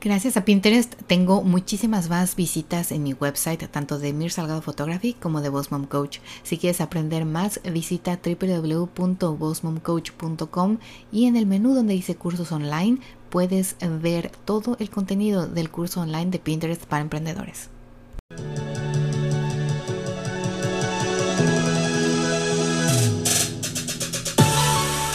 Gracias a Pinterest tengo muchísimas más visitas en mi website, tanto de Mir Salgado Photography como de Boss Mom Coach. Si quieres aprender más, visita www.bossmomcoach.com y en el menú donde dice cursos online puedes ver todo el contenido del curso online de Pinterest para emprendedores.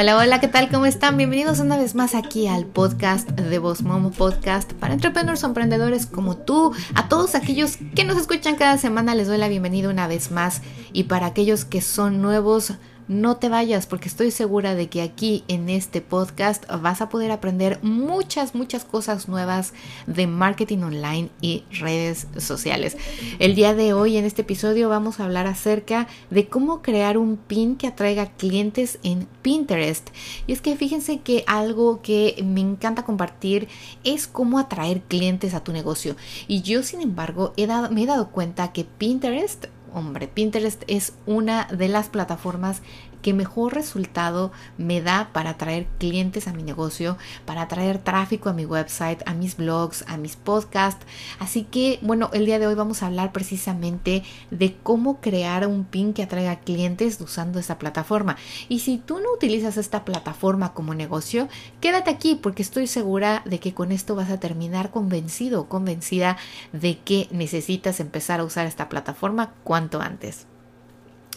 Hola, hola, ¿qué tal? ¿Cómo están? Bienvenidos una vez más aquí al podcast de Boss Mom Podcast para entrepreneurs emprendedores como tú. A todos aquellos que nos escuchan cada semana les doy la bienvenida una vez más y para aquellos que son nuevos no te vayas porque estoy segura de que aquí en este podcast vas a poder aprender muchas, muchas cosas nuevas de marketing online y redes sociales. El día de hoy en este episodio vamos a hablar acerca de cómo crear un pin que atraiga clientes en Pinterest. Y es que fíjense que algo que me encanta compartir es cómo atraer clientes a tu negocio. Y yo, sin embargo, he dado, me he dado cuenta que Pinterest hombre, Pinterest es una de las plataformas que mejor resultado me da para atraer clientes a mi negocio, para atraer tráfico a mi website, a mis blogs, a mis podcasts. Así que, bueno, el día de hoy vamos a hablar precisamente de cómo crear un pin que atraiga clientes usando esta plataforma. Y si tú no utilizas esta plataforma como negocio, quédate aquí porque estoy segura de que con esto vas a terminar convencido o convencida de que necesitas empezar a usar esta plataforma cuanto antes.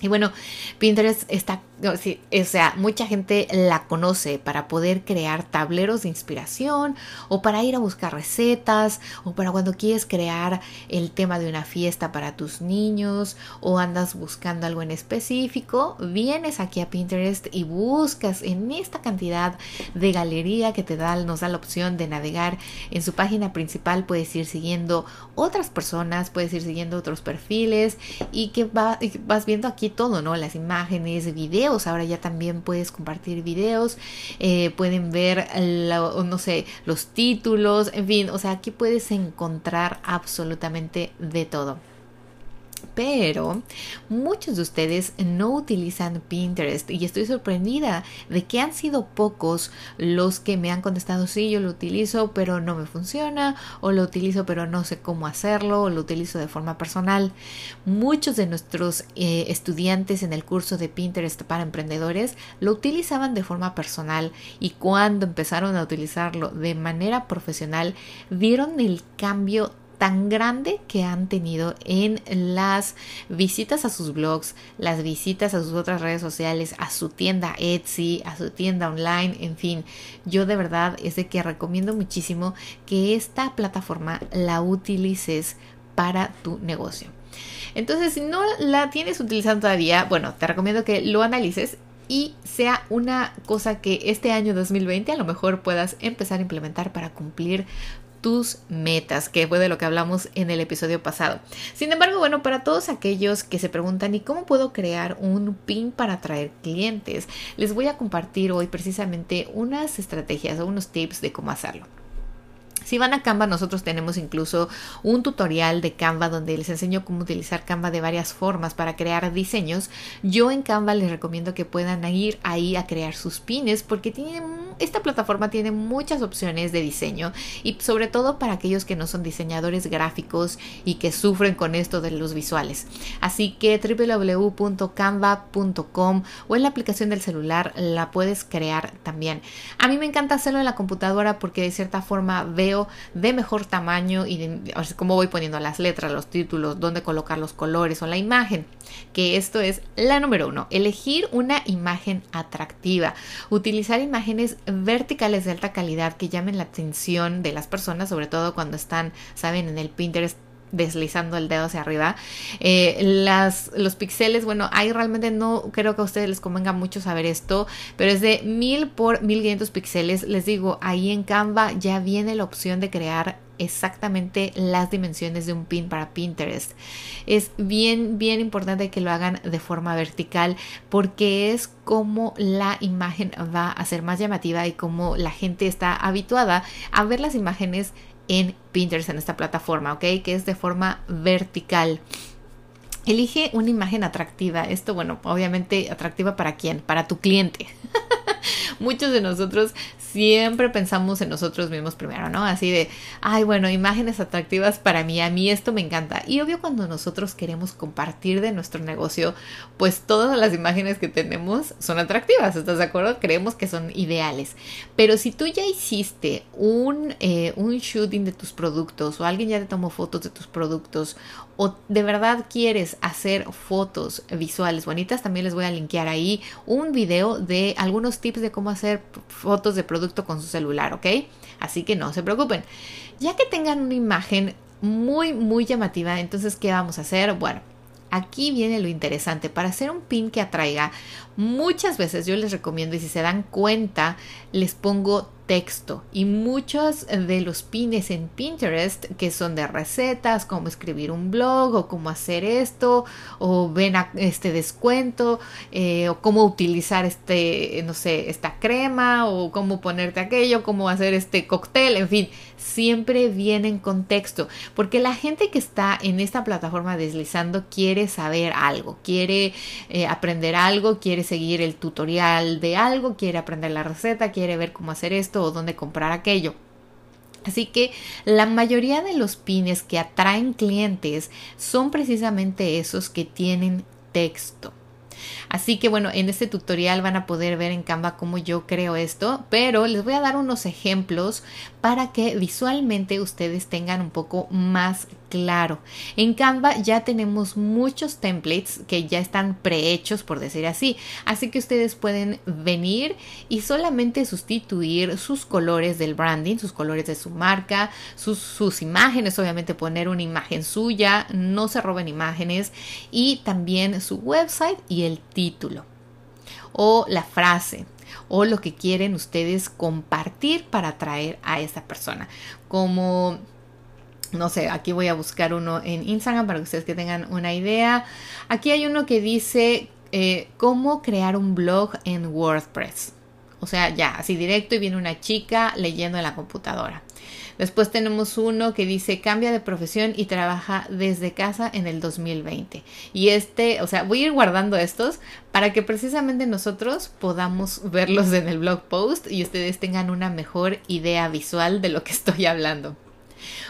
Y bueno, Pinterest está o sea, mucha gente la conoce para poder crear tableros de inspiración o para ir a buscar recetas o para cuando quieres crear el tema de una fiesta para tus niños o andas buscando algo en específico, vienes aquí a Pinterest y buscas en esta cantidad de galería que te da, nos da la opción de navegar en su página principal, puedes ir siguiendo otras personas, puedes ir siguiendo otros perfiles y que vas viendo aquí todo, ¿no? Las imágenes, videos, ahora ya también puedes compartir videos, eh, pueden ver, no sé, los títulos, en fin, o sea, aquí puedes encontrar absolutamente de todo. Pero muchos de ustedes no utilizan Pinterest y estoy sorprendida de que han sido pocos los que me han contestado, sí, yo lo utilizo, pero no me funciona, o lo utilizo, pero no sé cómo hacerlo, o lo utilizo de forma personal. Muchos de nuestros eh, estudiantes en el curso de Pinterest para emprendedores lo utilizaban de forma personal y cuando empezaron a utilizarlo de manera profesional, vieron el cambio tan grande que han tenido en las visitas a sus blogs, las visitas a sus otras redes sociales, a su tienda Etsy, a su tienda online, en fin, yo de verdad es de que recomiendo muchísimo que esta plataforma la utilices para tu negocio. Entonces, si no la tienes utilizando todavía, bueno, te recomiendo que lo analices y sea una cosa que este año 2020 a lo mejor puedas empezar a implementar para cumplir tus metas, que fue de lo que hablamos en el episodio pasado. Sin embargo, bueno, para todos aquellos que se preguntan, ¿y cómo puedo crear un pin para atraer clientes? Les voy a compartir hoy precisamente unas estrategias o unos tips de cómo hacerlo. Si van a Canva, nosotros tenemos incluso un tutorial de Canva donde les enseño cómo utilizar Canva de varias formas para crear diseños. Yo en Canva les recomiendo que puedan ir ahí a crear sus pines porque esta plataforma tiene muchas opciones de diseño y sobre todo para aquellos que no son diseñadores gráficos y que sufren con esto de los visuales. Así que www.canva.com o en la aplicación del celular la puedes crear también. A mí me encanta hacerlo en la computadora porque de cierta forma veo de mejor tamaño y cómo voy poniendo las letras, los títulos, dónde colocar los colores o la imagen. Que esto es la número uno, elegir una imagen atractiva, utilizar imágenes verticales de alta calidad que llamen la atención de las personas, sobre todo cuando están, saben, en el Pinterest deslizando el dedo hacia arriba. Eh, las, los píxeles, bueno, ahí realmente no creo que a ustedes les convenga mucho saber esto, pero es de 1000 por 1500 píxeles. Les digo, ahí en Canva ya viene la opción de crear exactamente las dimensiones de un pin para Pinterest. Es bien, bien importante que lo hagan de forma vertical porque es como la imagen va a ser más llamativa y como la gente está habituada a ver las imágenes en Pinterest, en esta plataforma, ¿ok? Que es de forma vertical. Elige una imagen atractiva. Esto, bueno, obviamente atractiva para quién? Para tu cliente. Muchos de nosotros siempre pensamos en nosotros mismos primero, ¿no? Así de, ay, bueno, imágenes atractivas para mí, a mí esto me encanta. Y obvio cuando nosotros queremos compartir de nuestro negocio, pues todas las imágenes que tenemos son atractivas, ¿estás de acuerdo? Creemos que son ideales. Pero si tú ya hiciste un, eh, un shooting de tus productos o alguien ya te tomó fotos de tus productos o de verdad quieres hacer fotos visuales bonitas, también les voy a linkear ahí un video de algunos tips de cómo hacer fotos de producto con su celular, ¿ok? Así que no se preocupen. Ya que tengan una imagen muy, muy llamativa, entonces, ¿qué vamos a hacer? Bueno, aquí viene lo interesante. Para hacer un pin que atraiga, muchas veces yo les recomiendo, y si se dan cuenta, les pongo texto y muchos de los pines en Pinterest que son de recetas, como escribir un blog o cómo hacer esto o ven a este descuento eh, o cómo utilizar este, no sé, esta crema o cómo ponerte aquello, cómo hacer este cóctel, en fin, siempre vienen con texto porque la gente que está en esta plataforma deslizando quiere saber algo, quiere eh, aprender algo, quiere seguir el tutorial de algo, quiere aprender la receta, quiere ver cómo hacer esto o dónde comprar aquello. Así que la mayoría de los pines que atraen clientes son precisamente esos que tienen texto. Así que bueno, en este tutorial van a poder ver en Canva cómo yo creo esto, pero les voy a dar unos ejemplos para que visualmente ustedes tengan un poco más claro. En Canva ya tenemos muchos templates que ya están prehechos, por decir así. Así que ustedes pueden venir y solamente sustituir sus colores del branding, sus colores de su marca, sus, imágenes, obviamente poner una imagen suya, no se roben imágenes y también su website y el título o la frase o lo que quieren ustedes compartir para atraer a esa persona. Como no sé, aquí voy a buscar uno en Instagram para que ustedes que tengan una idea. Aquí hay uno que dice eh, cómo crear un blog en WordPress. O sea, ya, así directo y viene una chica leyendo en la computadora. Después tenemos uno que dice cambia de profesión y trabaja desde casa en el 2020. Y este, o sea, voy a ir guardando estos para que precisamente nosotros podamos verlos en el blog post y ustedes tengan una mejor idea visual de lo que estoy hablando.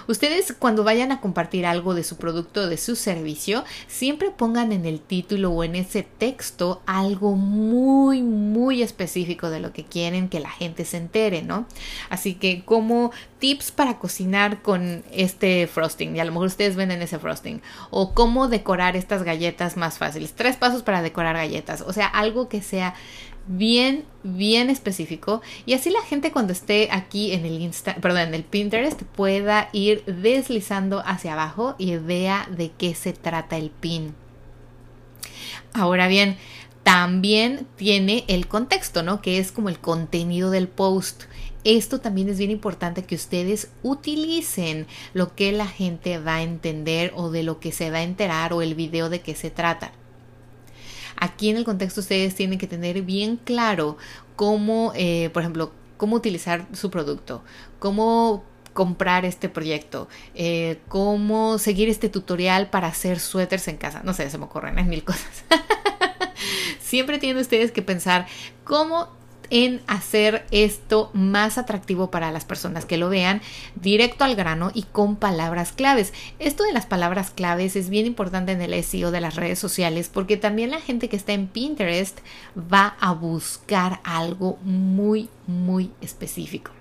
Ustedes cuando vayan a compartir algo de su producto o de su servicio, siempre pongan en el título o en ese texto algo muy, muy específico de lo que quieren que la gente se entere, ¿no? Así que como tips para cocinar con este frosting, y a lo mejor ustedes venden ese frosting, o cómo decorar estas galletas más fáciles, tres pasos para decorar galletas, o sea, algo que sea bien, bien específico y así la gente cuando esté aquí en el Insta, perdón, en el Pinterest pueda ir deslizando hacia abajo y vea de qué se trata el pin. Ahora bien, también tiene el contexto, ¿no? Que es como el contenido del post. Esto también es bien importante que ustedes utilicen lo que la gente va a entender o de lo que se va a enterar o el video de qué se trata. Aquí en el contexto ustedes tienen que tener bien claro cómo, eh, por ejemplo, cómo utilizar su producto, cómo comprar este proyecto, eh, cómo seguir este tutorial para hacer suéteres en casa. No sé, se me ocurren mil cosas. Siempre tienen ustedes que pensar cómo en hacer esto más atractivo para las personas que lo vean, directo al grano y con palabras claves. Esto de las palabras claves es bien importante en el SEO de las redes sociales porque también la gente que está en Pinterest va a buscar algo muy, muy específico.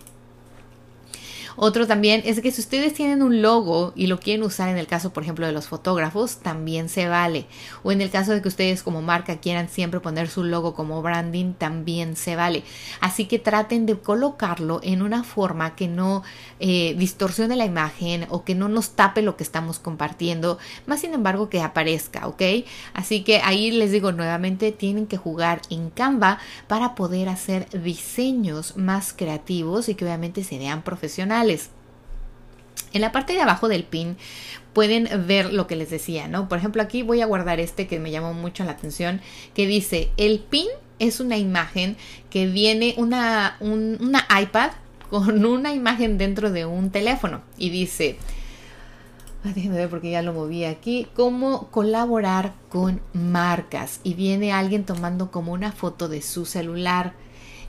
Otro también es que si ustedes tienen un logo y lo quieren usar en el caso, por ejemplo, de los fotógrafos, también se vale. O en el caso de que ustedes como marca quieran siempre poner su logo como branding, también se vale. Así que traten de colocarlo en una forma que no eh, distorsione la imagen o que no nos tape lo que estamos compartiendo, más sin embargo que aparezca, ¿ok? Así que ahí les digo nuevamente, tienen que jugar en Canva para poder hacer diseños más creativos y que obviamente se vean profesionales. En la parte de abajo del pin pueden ver lo que les decía, ¿no? Por ejemplo, aquí voy a guardar este que me llamó mucho la atención, que dice, el pin es una imagen que viene una, una iPad con una imagen dentro de un teléfono y dice, déjenme ver porque ya lo moví aquí, cómo colaborar con marcas y viene alguien tomando como una foto de su celular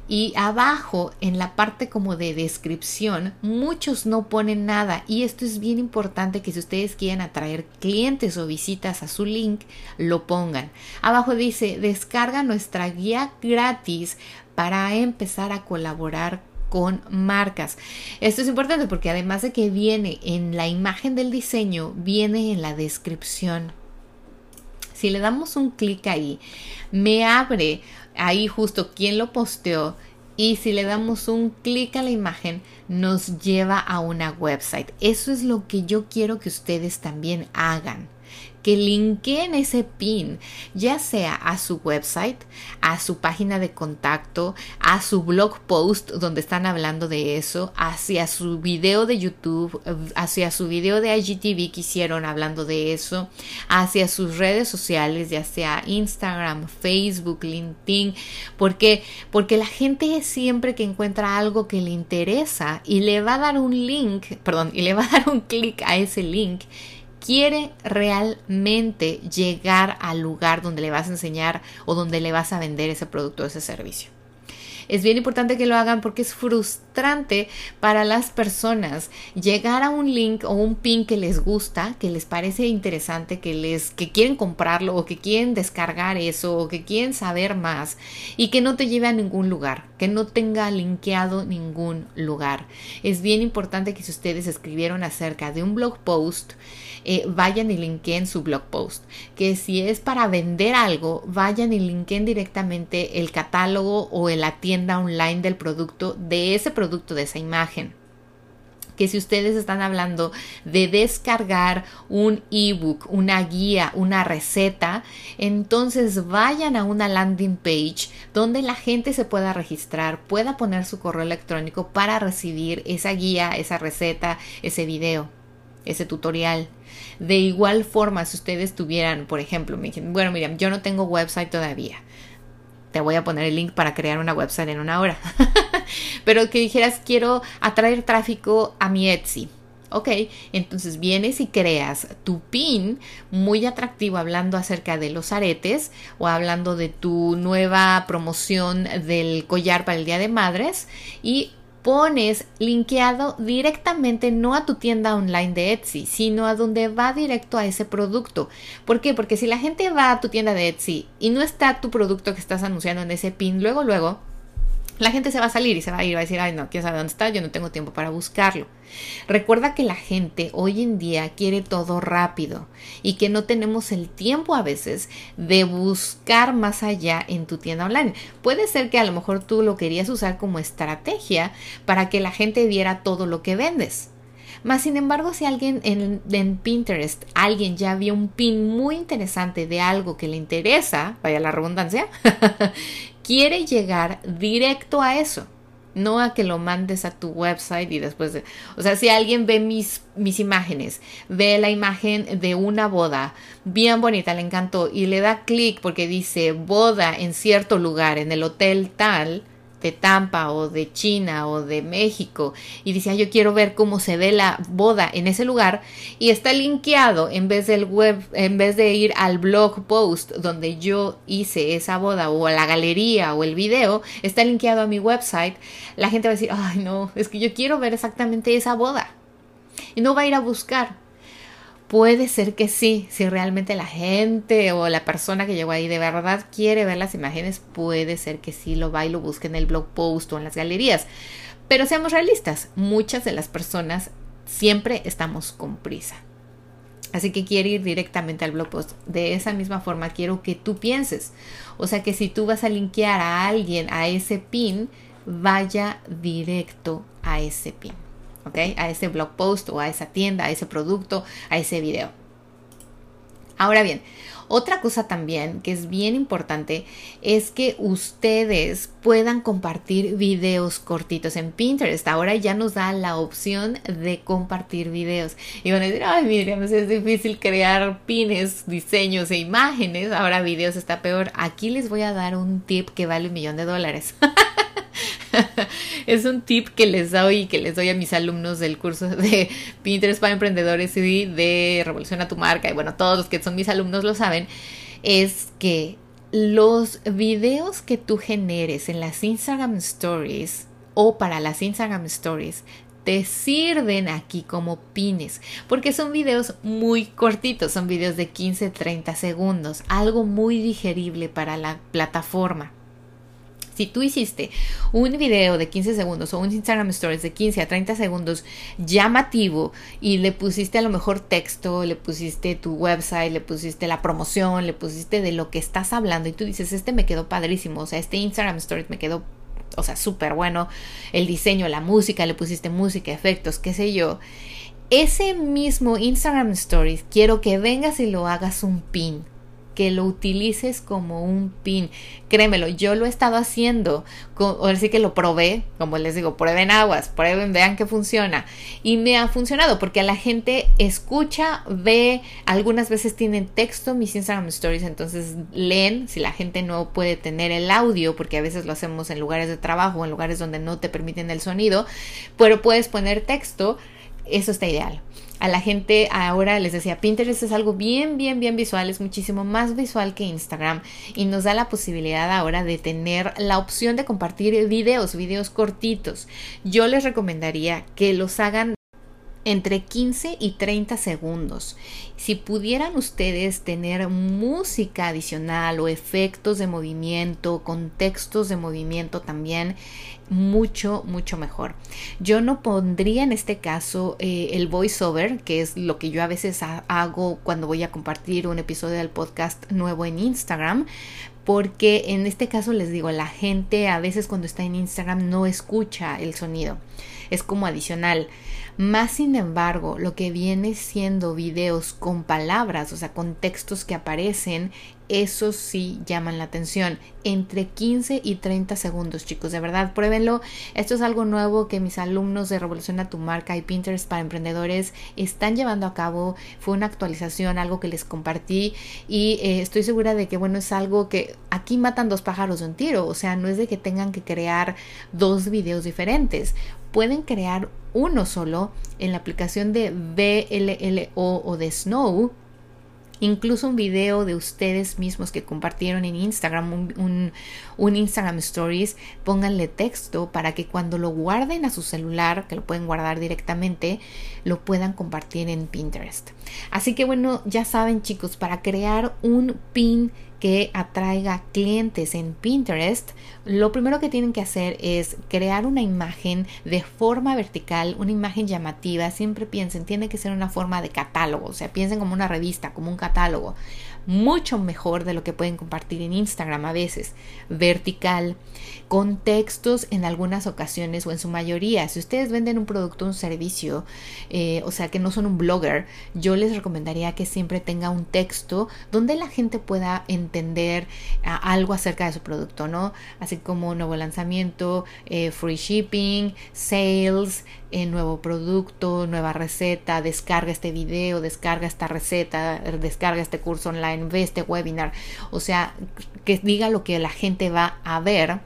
y abajo, en la parte como de descripción, muchos no ponen nada. Y esto es bien importante que si ustedes quieren atraer clientes o visitas a su link, lo pongan. Abajo dice, descarga nuestra guía gratis para empezar a colaborar con marcas. Esto es importante porque además de que viene en la imagen del diseño, viene en la descripción. Si le damos un clic ahí, me abre ahí justo quién lo posteó y si le damos un clic a la imagen nos lleva a una website. Eso es lo que yo quiero que ustedes también hagan que linkeen ese pin, ya sea a su website, a su página de contacto, a su blog post donde están hablando de eso, hacia su video de YouTube, hacia su video de IGTV que hicieron hablando de eso, hacia sus redes sociales, ya sea Instagram, Facebook, LinkedIn, porque porque la gente siempre que encuentra algo que le interesa y le va a dar un link, perdón, y le va a dar un clic a ese link, quiere realmente llegar al lugar donde le vas a enseñar o donde le vas a vender ese producto o ese servicio. Es bien importante que lo hagan porque es frustrante para las personas llegar a un link o un pin que les gusta, que les parece interesante, que les que quieren comprarlo o que quieren descargar eso o que quieren saber más y que no te lleve a ningún lugar, que no tenga linkeado ningún lugar. Es bien importante que si ustedes escribieron acerca de un blog post, eh, vayan y linkeen su blog post. Que si es para vender algo, vayan y linkeen directamente el catálogo o la tienda online del producto, de ese producto, de esa imagen que si ustedes están hablando de descargar un ebook, una guía, una receta, entonces vayan a una landing page donde la gente se pueda registrar, pueda poner su correo electrónico para recibir esa guía, esa receta, ese video, ese tutorial. De igual forma, si ustedes tuvieran, por ejemplo, me dicen, bueno, Miriam, yo no tengo website todavía. Te voy a poner el link para crear una website en una hora. Pero que dijeras, quiero atraer tráfico a mi Etsy. Ok, entonces vienes y creas tu pin muy atractivo hablando acerca de los aretes o hablando de tu nueva promoción del collar para el Día de Madres y pones linkeado directamente no a tu tienda online de Etsy, sino a donde va directo a ese producto. ¿Por qué? Porque si la gente va a tu tienda de Etsy y no está tu producto que estás anunciando en ese pin, luego, luego, la gente se va a salir y se va a ir, va a decir, ay no, quién sabe dónde está, yo no tengo tiempo para buscarlo. Recuerda que la gente hoy en día quiere todo rápido y que no tenemos el tiempo a veces de buscar más allá en tu tienda online. Puede ser que a lo mejor tú lo querías usar como estrategia para que la gente viera todo lo que vendes. Más sin embargo, si alguien en, en, Pinterest, alguien ya vio un pin muy interesante de algo que le interesa, vaya la redundancia, quiere llegar directo a eso, no a que lo mandes a tu website y después de, o sea, si alguien ve mis mis imágenes, ve la imagen de una boda bien bonita, le encantó y le da clic porque dice boda en cierto lugar en el hotel tal, de Tampa o de China o de México. Y dice, yo quiero ver cómo se ve la boda en ese lugar y está linkeado en vez del web, en vez de ir al blog post donde yo hice esa boda o a la galería o el video, está linkeado a mi website, la gente va a decir, ay no, es que yo quiero ver exactamente esa boda y no va a ir a buscar Puede ser que sí, si realmente la gente o la persona que llegó ahí de verdad quiere ver las imágenes, puede ser que sí lo va y lo busque en el blog post o en las galerías. Pero seamos realistas, muchas de las personas siempre estamos con prisa. Así que quiere ir directamente al blog post. De esa misma forma quiero que tú pienses. O sea que si tú vas a linkear a alguien a ese pin, vaya directo a ese pin. A ese blog post o a esa tienda, a ese producto, a ese video. Ahora bien, otra cosa también que es bien importante es que ustedes puedan compartir videos cortitos en Pinterest. Ahora ya nos da la opción de compartir videos. Y van a decir, ay, Miriam, pues es difícil crear pines, diseños e imágenes. Ahora videos está peor. Aquí les voy a dar un tip que vale un millón de dólares. es un tip que les doy y que les doy a mis alumnos del curso de Pinterest para emprendedores y de Revolución a tu marca. Y bueno, todos los que son mis alumnos lo saben. Es que los videos que tú generes en las Instagram Stories o para las Instagram Stories te sirven aquí como pines, porque son videos muy cortitos, son videos de 15-30 segundos, algo muy digerible para la plataforma. Si tú hiciste un video de 15 segundos o un Instagram Stories de 15 a 30 segundos llamativo y le pusiste a lo mejor texto, le pusiste tu website, le pusiste la promoción, le pusiste de lo que estás hablando y tú dices, este me quedó padrísimo, o sea, este Instagram Stories me quedó, o sea, súper bueno, el diseño, la música, le pusiste música, efectos, qué sé yo. Ese mismo Instagram Stories quiero que vengas y lo hagas un pin que lo utilices como un pin. Créemelo, yo lo he estado haciendo, ahora sí que lo probé, como les digo, prueben aguas, prueben, vean que funciona. Y me ha funcionado porque la gente escucha, ve, algunas veces tienen texto mis Instagram Stories, entonces leen, si la gente no puede tener el audio, porque a veces lo hacemos en lugares de trabajo, en lugares donde no te permiten el sonido, pero puedes poner texto, eso está ideal a la gente ahora les decía, Pinterest es algo bien, bien, bien visual, es muchísimo más visual que Instagram y nos da la posibilidad ahora de tener la opción de compartir videos, videos cortitos. Yo les recomendaría que los hagan entre 15 y 30 segundos. Si pudieran ustedes tener música adicional o efectos de movimiento, contextos de movimiento también, mucho, mucho mejor. Yo no pondría en este caso eh, el voiceover, que es lo que yo a veces hago cuando voy a compartir un episodio del podcast nuevo en Instagram, porque en este caso les digo, la gente a veces cuando está en Instagram no escucha el sonido, es como adicional. Más sin embargo, lo que viene siendo videos con palabras, o sea, con textos que aparecen, eso sí llaman la atención. Entre 15 y 30 segundos, chicos. De verdad, pruébenlo. Esto es algo nuevo que mis alumnos de Revolución a tu Marca y Pinterest para Emprendedores están llevando a cabo. Fue una actualización, algo que les compartí y eh, estoy segura de que, bueno, es algo que aquí matan dos pájaros de un tiro. O sea, no es de que tengan que crear dos videos diferentes. Pueden crear uno solo en la aplicación de BLLO o de Snow incluso un video de ustedes mismos que compartieron en Instagram, un, Instagram Stories, pónganle texto para que cuando lo guarden a su celular, que lo pueden guardar directamente, lo puedan compartir en Pinterest. Así que bueno, ya saben chicos, para crear un pin que atraiga clientes en Pinterest, lo primero que tienen que hacer es crear una imagen de forma vertical, una imagen llamativa. Siempre piensen, tiene que ser una forma de catálogo, o sea, piensen como una revista, como un catálogo mucho mejor de lo que pueden compartir en Instagram a veces, vertical, con textos en algunas ocasiones o en su mayoría. Si ustedes venden un producto un servicio, eh, o sea que no son un blogger, yo les recomendaría que siempre tenga un texto donde la gente pueda entender ah, algo acerca de su producto, ¿no? Así como nuevo lanzamiento, eh, free shipping, sales, eh, nuevo producto, nueva receta, descarga este video, descarga esta receta, descarga este curso online, ve este webinar. O sea, que diga lo que la gente va a ver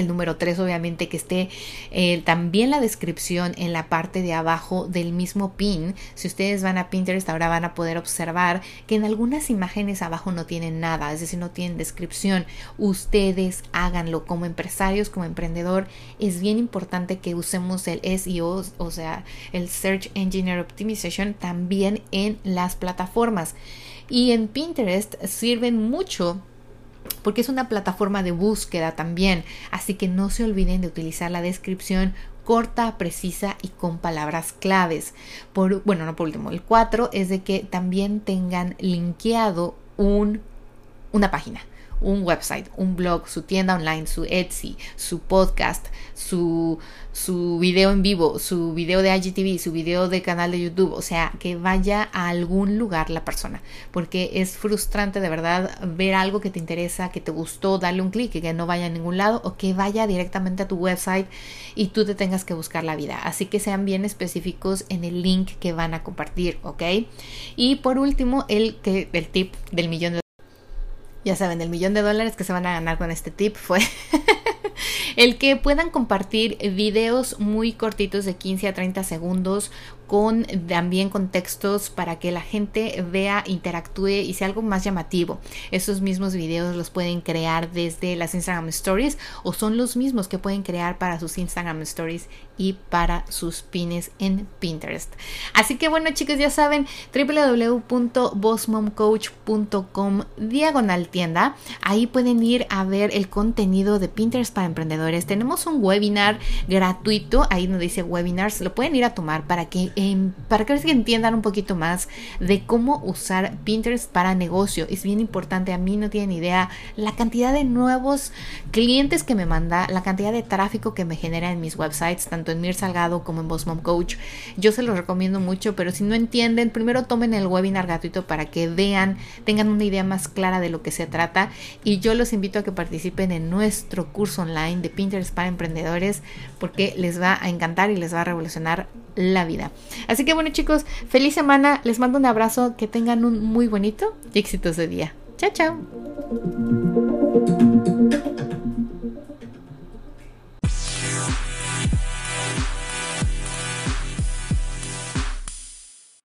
el número 3, obviamente, que esté eh, también la descripción en la parte de abajo del mismo pin. Si ustedes van a Pinterest, ahora van a poder observar que en algunas imágenes abajo no tienen nada, es decir, no tienen descripción. Ustedes háganlo como empresarios, como emprendedor. Es bien importante que usemos el SEO, o sea, el Search Engine Optimization, también en las plataformas. Y en Pinterest sirven mucho porque es una plataforma de búsqueda también, así que no se olviden de utilizar la descripción corta, precisa y con palabras claves. Por, bueno, no por último, el 4 es de que también tengan linkeado un, una página un website, un blog, su tienda online, su Etsy, su podcast, su, su video en vivo, su video de IGTV, su video de canal de YouTube, o sea, que vaya a algún lugar la persona, porque es frustrante de verdad ver algo que te interesa, que te gustó, darle un clic y que no vaya a ningún lado o que vaya directamente a tu website y tú te tengas que buscar la vida. Así que sean bien específicos en el link que van a compartir, ¿ok? Y por último, el, que, el tip del millón de ya saben, el millón de dólares que se van a ganar con este tip fue el que puedan compartir videos muy cortitos de 15 a 30 segundos con también contextos para que la gente vea, interactúe y sea algo más llamativo. Esos mismos videos los pueden crear desde las Instagram Stories o son los mismos que pueden crear para sus Instagram Stories y para sus pines en Pinterest. Así que bueno chicos ya saben www.bossmomcoach.com diagonal tienda. Ahí pueden ir a ver el contenido de Pinterest para emprendedores. Tenemos un webinar gratuito, ahí nos dice webinars, lo pueden ir a tomar para que para que entiendan un poquito más de cómo usar Pinterest para negocio. Es bien importante, a mí no tienen idea la cantidad de nuevos clientes que me manda, la cantidad de tráfico que me genera en mis websites, tanto en Mir Salgado como en Boss Mom Coach. Yo se los recomiendo mucho, pero si no entienden, primero tomen el webinar gratuito para que vean, tengan una idea más clara de lo que se trata y yo los invito a que participen en nuestro curso online de Pinterest para emprendedores porque les va a encantar y les va a revolucionar la vida. Así que bueno chicos, feliz semana, les mando un abrazo, que tengan un muy bonito y exitoso día. Chao, chao.